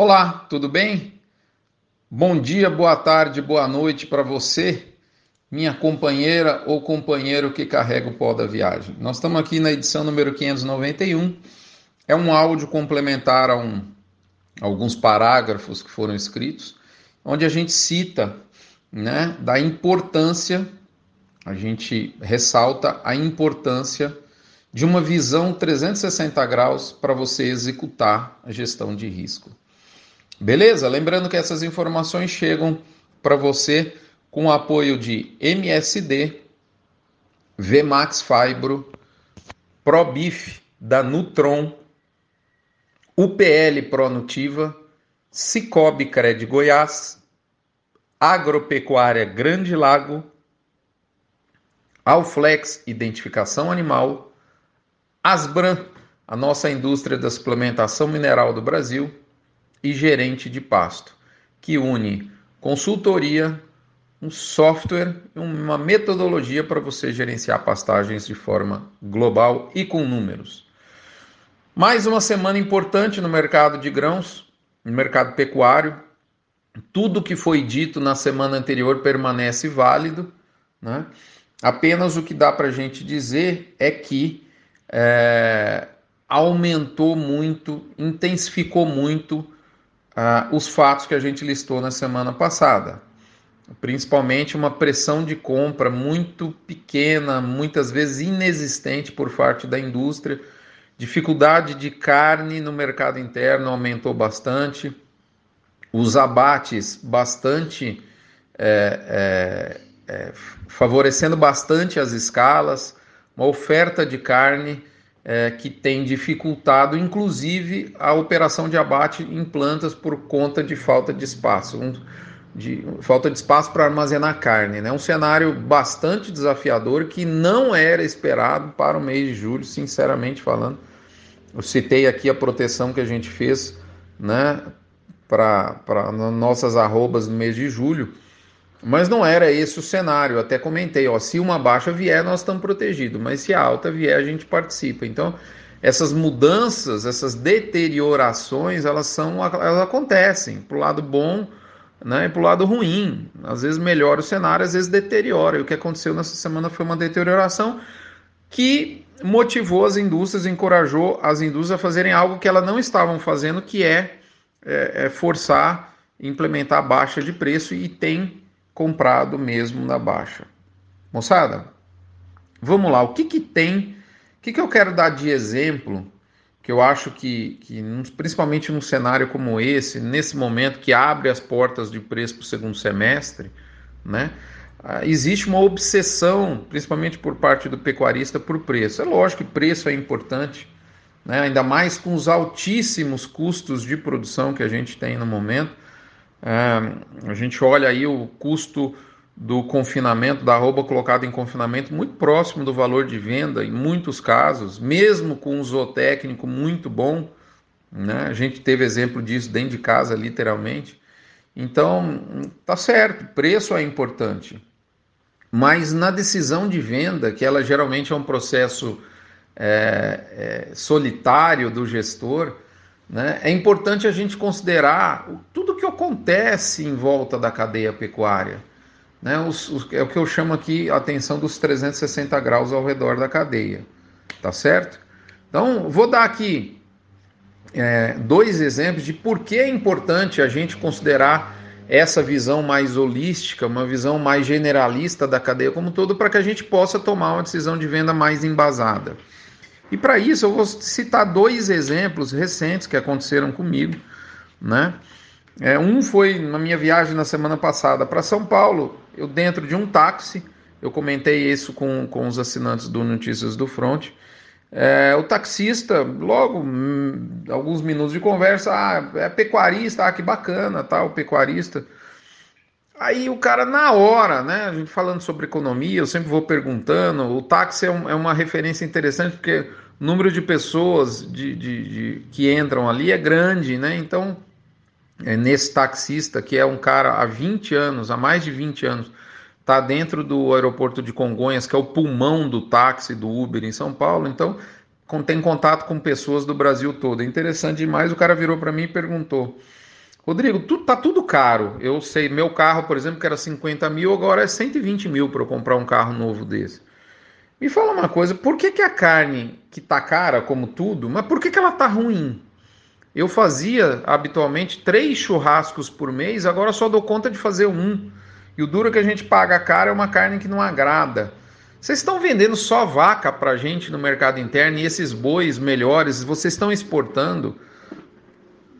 Olá, tudo bem? Bom dia, boa tarde, boa noite para você, minha companheira ou companheiro que carrega o pó da viagem. Nós estamos aqui na edição número 591. É um áudio complementar a um, alguns parágrafos que foram escritos, onde a gente cita né, da importância, a gente ressalta a importância de uma visão 360 graus para você executar a gestão de risco. Beleza? Lembrando que essas informações chegam para você com o apoio de MSD, Vmax Fibro, ProBif da Nutron, UPL Pronutiva, Cicobi Cred Goiás, Agropecuária Grande Lago, Alflex Identificação Animal, Asbran, a nossa indústria da suplementação mineral do Brasil, e gerente de pasto, que une consultoria, um software e uma metodologia para você gerenciar pastagens de forma global e com números. Mais uma semana importante no mercado de grãos, no mercado pecuário. Tudo que foi dito na semana anterior permanece válido. Né? Apenas o que dá para a gente dizer é que é, aumentou muito, intensificou muito ah, os fatos que a gente listou na semana passada. Principalmente uma pressão de compra muito pequena, muitas vezes inexistente por parte da indústria. Dificuldade de carne no mercado interno aumentou bastante. Os abates bastante é, é, é, favorecendo bastante as escalas, uma oferta de carne é, que tem dificultado, inclusive, a operação de abate em plantas por conta de falta de espaço, um, de falta de espaço para armazenar carne. É né? um cenário bastante desafiador que não era esperado para o mês de julho, sinceramente falando. Eu citei aqui a proteção que a gente fez né, para nossas arrobas no mês de julho mas não era esse o cenário. Eu até comentei, ó, se uma baixa vier, nós estamos protegidos, mas se a alta vier, a gente participa. Então, essas mudanças, essas deteriorações, elas são, elas acontecem para o lado bom, né, e para o lado ruim. Às vezes melhora o cenário, às vezes deteriora. E o que aconteceu nessa semana foi uma deterioração que motivou as indústrias, encorajou as indústrias a fazerem algo que elas não estavam fazendo, que é, é, é forçar, implementar baixa de preço e tem comprado mesmo na baixa. Moçada, vamos lá, o que, que tem, o que, que eu quero dar de exemplo, que eu acho que, que, principalmente num cenário como esse, nesse momento que abre as portas de preço para o segundo semestre, né? Ah, existe uma obsessão, principalmente por parte do pecuarista, por preço. É lógico que preço é importante, né? ainda mais com os altíssimos custos de produção que a gente tem no momento. É, a gente olha aí o custo do confinamento, da arroba colocada em confinamento, muito próximo do valor de venda, em muitos casos, mesmo com um zootécnico muito bom. Né? A gente teve exemplo disso dentro de casa, literalmente. Então, tá certo, preço é importante. Mas na decisão de venda, que ela geralmente é um processo é, é, solitário do gestor, né? É importante a gente considerar tudo que acontece em volta da cadeia pecuária. Né? Os, os, é o que eu chamo aqui a atenção dos 360 graus ao redor da cadeia. Tá certo? Então, vou dar aqui é, dois exemplos de por que é importante a gente considerar essa visão mais holística, uma visão mais generalista da cadeia como um todo, para que a gente possa tomar uma decisão de venda mais embasada. E para isso eu vou citar dois exemplos recentes que aconteceram comigo, né? É, um foi na minha viagem na semana passada para São Paulo, eu dentro de um táxi, eu comentei isso com, com os assinantes do Notícias do Front. É, o taxista, logo, hum, alguns minutos de conversa, ah, é pecuarista, ah, que bacana, tá, o pecuarista. Aí o cara, na hora, né? A gente falando sobre economia, eu sempre vou perguntando. O táxi é, um, é uma referência interessante porque o número de pessoas de, de, de, que entram ali é grande, né? Então, nesse taxista, que é um cara há 20 anos, há mais de 20 anos, está dentro do aeroporto de Congonhas, que é o pulmão do táxi, do Uber em São Paulo. Então, tem contato com pessoas do Brasil todo. É interessante demais. O cara virou para mim e perguntou. Rodrigo, tu, tá tudo caro. Eu sei, meu carro, por exemplo, que era 50 mil, agora é 120 mil para eu comprar um carro novo desse. Me fala uma coisa, por que, que a carne que tá cara, como tudo, mas por que, que ela tá ruim? Eu fazia habitualmente três churrascos por mês, agora só dou conta de fazer um. E o duro que a gente paga cara é uma carne que não agrada. Vocês estão vendendo só vaca para gente no mercado interno e esses bois melhores vocês estão exportando.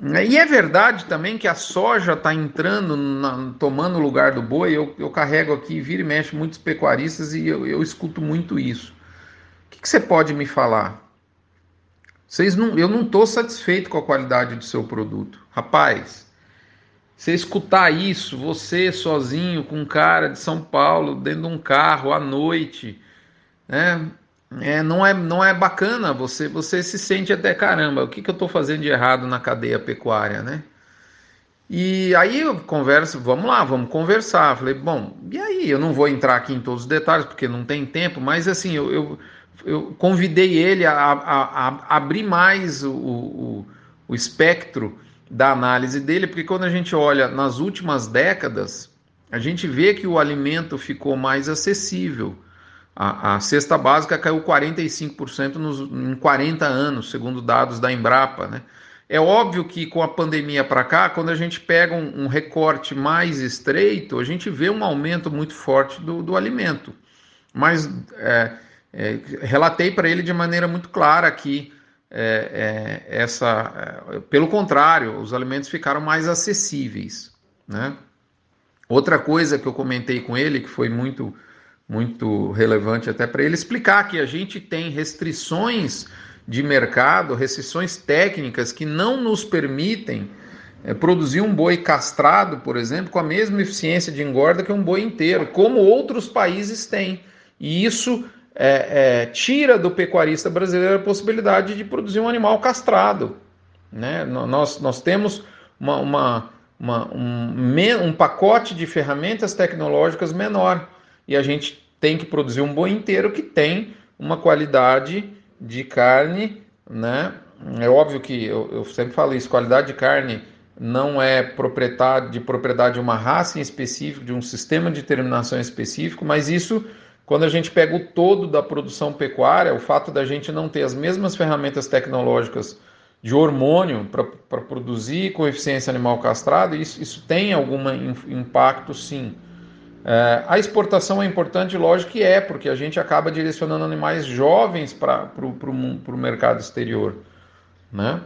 E é verdade também que a soja está entrando, na, tomando o lugar do boi. Eu, eu, carrego aqui, vira e mexe muitos pecuaristas e eu, eu escuto muito isso. O que, que, você pode me falar? Vocês não, eu não estou satisfeito com a qualidade do seu produto. Rapaz, você escutar isso, você sozinho com um cara de São Paulo, dentro de um carro à noite, né? É, não, é, não é bacana, você, você se sente até caramba, o que, que eu estou fazendo de errado na cadeia pecuária, né? E aí eu converso, vamos lá, vamos conversar. Falei, bom, e aí? Eu não vou entrar aqui em todos os detalhes, porque não tem tempo, mas assim, eu, eu, eu convidei ele a, a, a, abrir mais o, o, o espectro da análise dele, porque quando a gente olha nas últimas décadas, a gente vê que o alimento ficou mais acessível. A, a cesta básica caiu 45% nos, em 40 anos, segundo dados da Embrapa. Né? É óbvio que com a pandemia para cá, quando a gente pega um, um, recorte mais estreito, a gente vê um aumento muito forte do, do alimento. Mas é, é, relatei para ele de maneira muito clara que é, é, essa, é, pelo contrário, os alimentos ficaram mais acessíveis. Né? Outra coisa que eu comentei com ele, que foi muito muito relevante até para ele explicar que a gente tem restrições de mercado, restrições técnicas que não nos permitem é, produzir um boi castrado, por exemplo, com a mesma eficiência de engorda que um boi inteiro, como outros países têm. E isso é, é, tira do pecuarista brasileiro a possibilidade de produzir um animal castrado. Né? Nós, nós temos uma, uma, uma um, um pacote de ferramentas tecnológicas menor e a gente tem que produzir um boi inteiro que tem uma qualidade de carne, né? É óbvio que eu, eu sempre falo isso, qualidade de carne não é propriedade de propriedade de uma raça em específico, de um sistema de terminação específico, mas isso quando a gente pega o todo da produção pecuária, o fato da gente não ter as mesmas ferramentas tecnológicas de hormônio para produzir com eficiência animal castrado, isso, isso tem algum impacto sim. É, a exportação é importante, lógico que é, porque a gente acaba direcionando animais jovens para o mercado exterior. Né?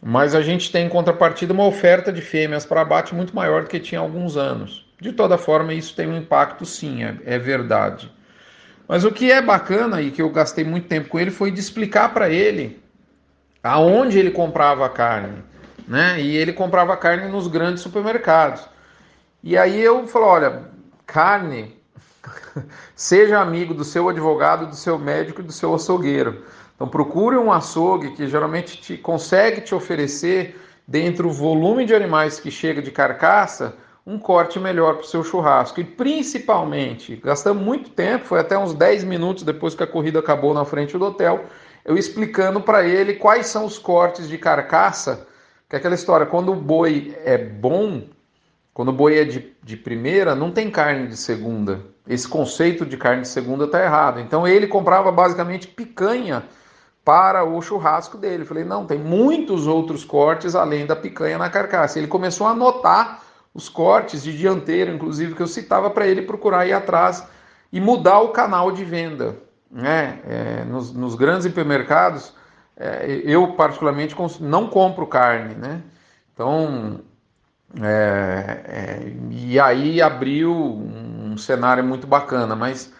Mas a gente tem em contrapartida uma oferta de fêmeas para abate muito maior do que tinha há alguns anos. De toda forma, isso tem um impacto sim, é, é verdade. Mas o que é bacana e que eu gastei muito tempo com ele foi de explicar para ele aonde ele comprava a carne. Né? E ele comprava carne nos grandes supermercados. E aí eu falo, olha, carne, seja amigo do seu advogado, do seu médico e do seu açougueiro. Então procure um açougue que geralmente te, consegue te oferecer, dentro do volume de animais que chega de carcaça, um corte melhor para o seu churrasco. E principalmente, gastamos muito tempo, foi até uns 10 minutos depois que a corrida acabou na frente do hotel, eu explicando para ele quais são os cortes de carcaça, que é aquela história, quando o boi é bom, quando o boi é de, de primeira, não tem carne de segunda. Esse conceito de carne de segunda está errado. Então ele comprava basicamente picanha para o churrasco dele. falei, não, tem muitos outros cortes além da picanha na carcaça. Ele começou a anotar os cortes de dianteiro, inclusive, que eu citava para ele procurar ir atrás e mudar o canal de venda. Né? É, nos, nos, grandes hipermercados, é, eu particularmente não compro carne. Né? Então, é, é, e aí abriu um cenário muito bacana, mas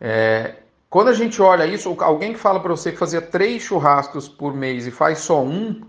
é, quando a gente olha isso, alguém que fala para você que fazia três churrascos por mês e faz só um,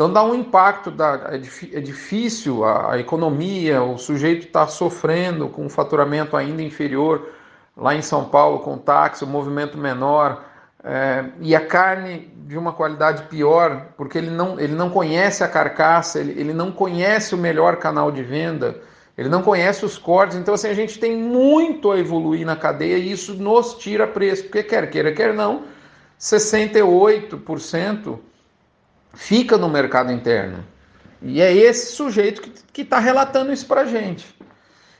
então dá um impacto, é, é difícil a, a, economia, o sujeito está sofrendo com um faturamento ainda inferior lá em São Paulo com táxi, o movimento menor, é, e a carne de uma qualidade pior, porque ele não, ele não conhece a carcaça, ele, ele não conhece o melhor canal de venda, ele não conhece os cortes. Então, assim, a gente tem muito a evoluir na cadeia e isso nos tira preço, porque quer queira, quer não, 68% fica no mercado interno. E é esse sujeito que está relatando isso para a gente.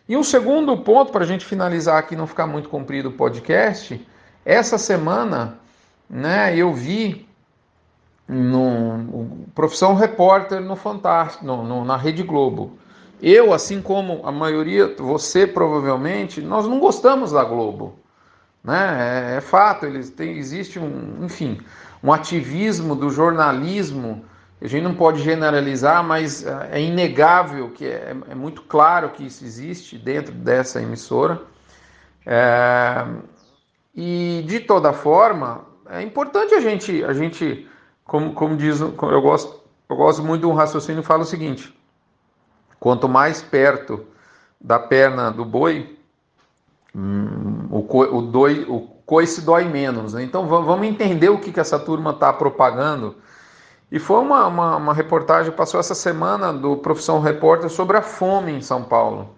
E um segundo ponto, para a gente finalizar aqui, não ficar muito comprido o podcast, essa semana né, eu vi no Profissão Repórter no Fantástico, no, no, na Rede Globo. Eu, assim como a maioria, você provavelmente, nós não gostamos da Globo. Né? É, é fato, eles têm, existe um, enfim, um ativismo do jornalismo a gente não pode generalizar, mas é, é inegável que é, é muito claro que isso existe dentro dessa emissora. É, e de toda forma, é importante a gente, a gente como, como diz, eu gosto, eu gosto muito de um raciocínio fala o seguinte: quanto mais perto da perna do boi, hum, o, o, doi, coice dói menos. Né? Então vamos entender o que, que essa turma está propagando e foi uma, uma, uma reportagem, passou essa semana do Profissão Repórter sobre a fome em São Paulo.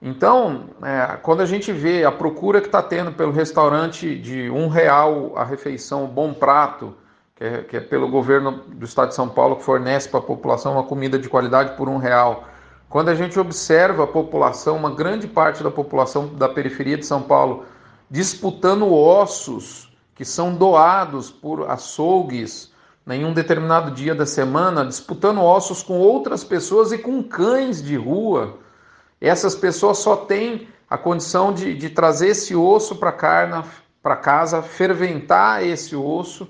Então, é, quando a gente vê a procura que está tendo pelo restaurante de um real a refeição, Bom Prato, que é, que é pelo governo do estado de São Paulo, que fornece para a população uma comida de qualidade por um real. Quando a gente observa a população, uma grande parte da população da periferia de São Paulo, disputando ossos que são doados por açougues, em um determinado dia da semana, disputando ossos com outras pessoas e com cães de rua. Essas pessoas só têm a condição de, de trazer esse osso para casa, ferventar esse osso,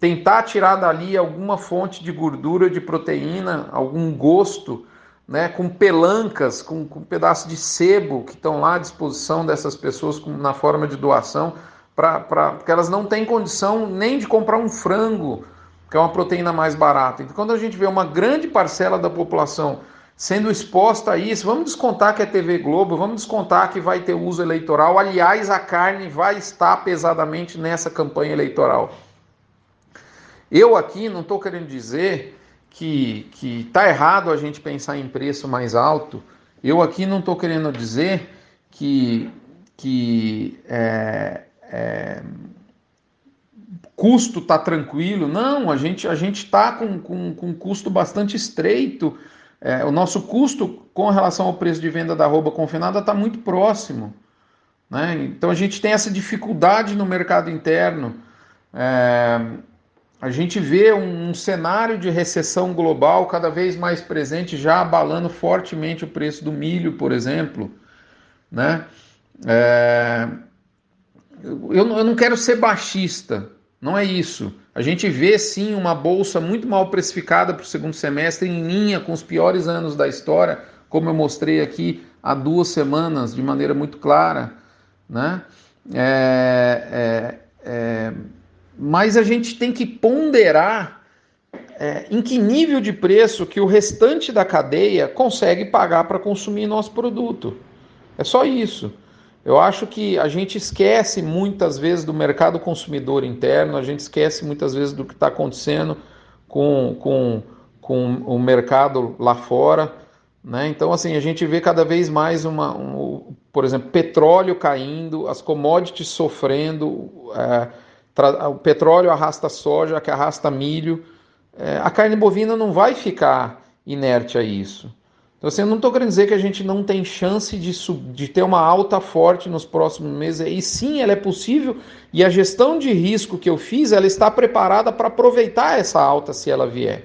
tentar tirar dali alguma fonte de gordura, de proteína, algum gosto, né, com pelancas, com, com um pedaço de sebo que estão lá à disposição dessas pessoas com, na forma de doação, pra, pra, porque elas não têm condição nem de comprar um frango que é uma proteína mais barata. Então, quando a gente vê uma grande parcela da população sendo exposta a isso, vamos descontar que é TV Globo, vamos descontar que vai ter uso eleitoral. Aliás, a carne vai estar pesadamente nessa campanha eleitoral. Eu aqui não estou querendo dizer que está errado a gente pensar em preço mais alto. Eu aqui não estou querendo dizer que, que é, é, custo está tranquilo. Não, a gente a gente está com, com, com um custo bastante estreito. É, o nosso custo com relação ao preço de venda da arroba confinada está muito próximo. Né? Então a gente tem essa dificuldade no mercado interno. É, a gente vê um, um, cenário de recessão global cada vez mais presente, já abalando fortemente o preço do milho, por exemplo. Né? É, eu, eu não quero ser baixista, não é isso. A gente vê sim uma bolsa muito mal precificada para o segundo semestre, em linha com os piores anos da história, como eu mostrei aqui há duas semanas, de maneira muito clara. Né? É, é, é, mas a gente tem que ponderar é, em que nível de preço que o restante da cadeia consegue pagar para consumir nosso produto. É só isso. Eu acho que a gente esquece muitas vezes do mercado consumidor interno, a gente esquece muitas vezes do que está acontecendo com, com, com o mercado lá fora. Né? Então, assim, a gente vê cada vez mais uma, um, por exemplo, petróleo caindo, as commodities sofrendo, é, o petróleo arrasta soja, que arrasta milho. É, a carne bovina não vai ficar inerte a isso. Então, assim, eu não estou querendo dizer que a gente não tem chance de, de ter uma alta forte nos próximos meses. E sim, ela é possível. E a gestão de risco que eu fiz, ela está preparada para aproveitar essa alta se ela vier.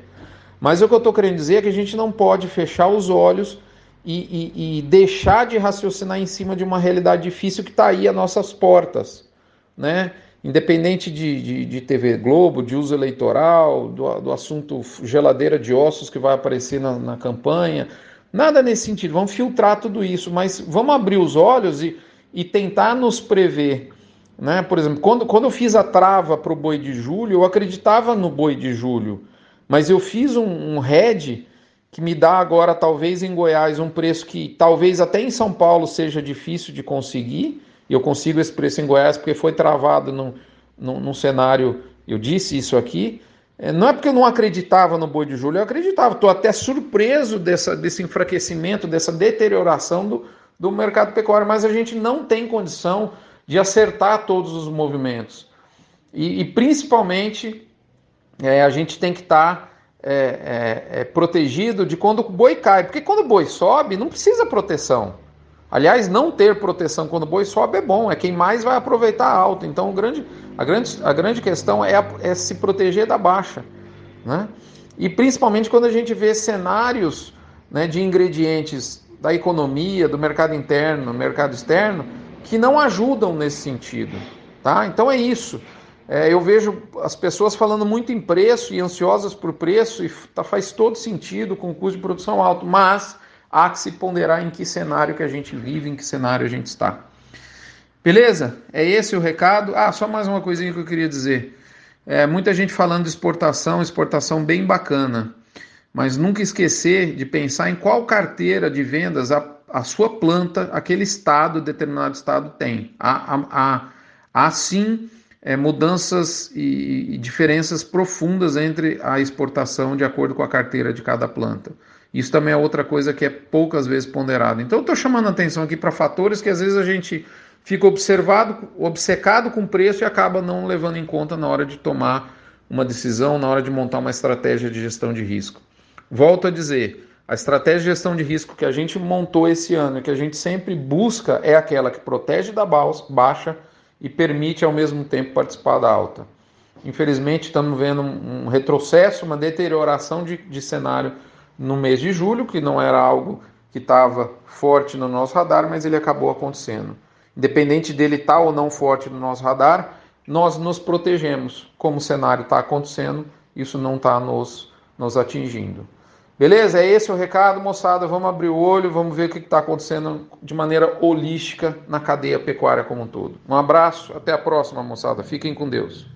Mas o que eu estou querendo dizer é que a gente não pode fechar os olhos e, e, e deixar de raciocinar em cima de uma realidade difícil que está aí às nossas portas. Né? Independente de, de, de, TV Globo, de uso eleitoral, do, do assunto geladeira de ossos que vai aparecer na, na campanha Nada nesse sentido, vamos filtrar tudo isso, mas vamos abrir os olhos e, e tentar nos prever. Né? Por exemplo, quando, quando eu fiz a trava para o boi de julho, eu acreditava no boi de julho, mas eu fiz um, um head que me dá agora, talvez em Goiás, um preço que talvez até em São Paulo seja difícil de conseguir. E eu consigo esse preço em Goiás porque foi travado num, num, num cenário, eu disse isso aqui, é, não é porque eu não acreditava no boi de julho, eu acreditava. Estou até surpreso dessa, desse enfraquecimento, dessa deterioração do, do mercado pecuário, mas a gente não tem condição de acertar todos os movimentos. E, e principalmente, é, a gente tem que estar tá, é, é, é, protegido de quando o boi cai. Porque quando o boi sobe, não precisa proteção. Aliás, não ter proteção quando o boi sobe é bom, é quem mais vai aproveitar a alta. Então, o grande, a, grande, a grande questão é, é se proteger da baixa. Né? E principalmente quando a gente vê cenários né, de ingredientes da economia, do mercado interno, mercado externo, que não ajudam nesse sentido. Tá? Então é isso. É, eu vejo as pessoas falando muito em preço e ansiosas por preço, e tá, faz todo sentido com custo de produção alto, mas há que se ponderar em que cenário que a gente vive, em que cenário a gente está. Beleza? É esse o recado. Ah, só mais uma coisinha que eu queria dizer. É, muita gente falando de exportação, exportação bem bacana, mas nunca esquecer de pensar em qual carteira de vendas a, a sua planta, aquele estado, determinado estado tem. Há, há, há, há sim é, mudanças e, e diferenças profundas entre a exportação de acordo com a carteira de cada planta. Isso também é outra coisa que é poucas vezes ponderada. Então, estou chamando a atenção aqui para fatores que às vezes a gente fica observado, obcecado com o preço e acaba não levando em conta na hora de tomar uma decisão, na hora de montar uma estratégia de gestão de risco. Volto a dizer, a estratégia de gestão de risco que a gente montou esse ano e que a gente sempre busca é aquela que protege da baixa e permite ao mesmo tempo participar da alta. Infelizmente, estamos vendo um retrocesso, uma deterioração de, de cenário no mês de julho, que não era algo que estava forte no nosso radar, mas ele acabou acontecendo. Independente dele estar tá ou não forte no nosso radar, nós nos protegemos. Como o cenário está acontecendo, isso não está nos, nos atingindo. Beleza? É esse o recado, moçada. Vamos abrir o olho, vamos ver o que está acontecendo de maneira holística na cadeia pecuária como um todo. Um abraço, até a próxima, moçada. Fiquem com Deus.